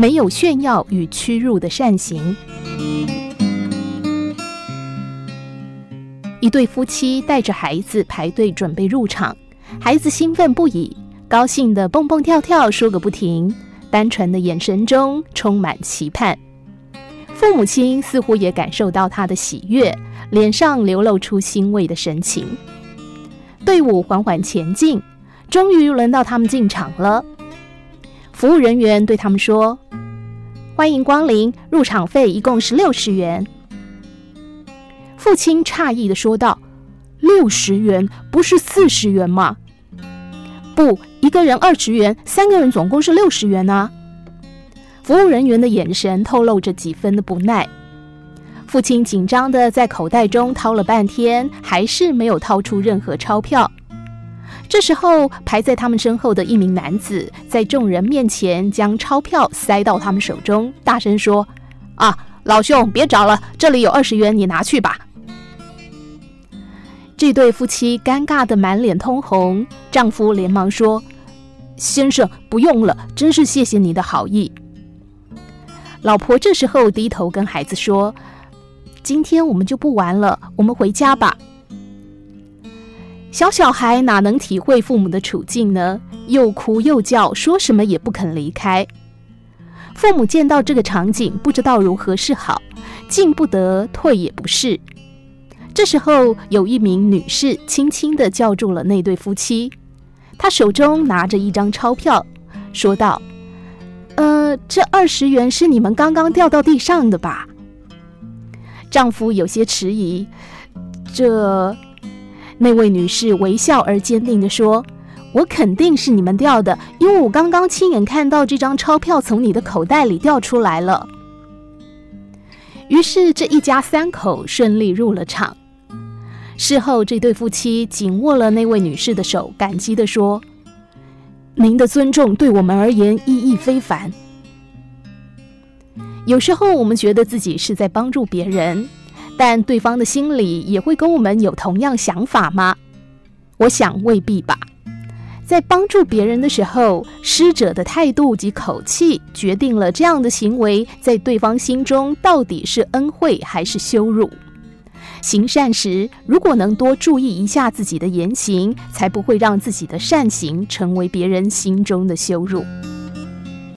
没有炫耀与屈辱的善行。一对夫妻带着孩子排队准备入场，孩子兴奋不已，高兴的蹦蹦跳跳说个不停，单纯的眼神中充满期盼。父母亲似乎也感受到他的喜悦，脸上流露出欣慰的神情。队伍缓缓前进，终于轮到他们进场了。服务人员对他们说：“欢迎光临，入场费一共是六十元。”父亲诧异的说道：“六十元不是四十元吗？”“不，一个人二十元，三个人总共是六十元啊。”服务人员的眼神透露着几分的不耐。父亲紧张的在口袋中掏了半天，还是没有掏出任何钞票。这时候，排在他们身后的一名男子在众人面前将钞票塞到他们手中，大声说：“啊，老兄，别找了，这里有二十元，你拿去吧。”这对夫妻尴尬得满脸通红，丈夫连忙说：“先生，不用了，真是谢谢你的好意。”老婆这时候低头跟孩子说：“今天我们就不玩了，我们回家吧。”小小孩哪能体会父母的处境呢？又哭又叫，说什么也不肯离开。父母见到这个场景，不知道如何是好，进不得，退也不是。这时候，有一名女士轻轻地叫住了那对夫妻，她手中拿着一张钞票，说道：“呃，这二十元是你们刚刚掉到地上的吧？”丈夫有些迟疑，这。那位女士微笑而坚定地说：“我肯定是你们掉的，因为我刚刚亲眼看到这张钞票从你的口袋里掉出来了。”于是这一家三口顺利入了场。事后，这对夫妻紧握了那位女士的手，感激地说：“您的尊重对我们而言意义非凡。”有时候，我们觉得自己是在帮助别人。但对方的心里也会跟我们有同样想法吗？我想未必吧。在帮助别人的时候，施者的态度及口气决定了这样的行为在对方心中到底是恩惠还是羞辱。行善时，如果能多注意一下自己的言行，才不会让自己的善行成为别人心中的羞辱。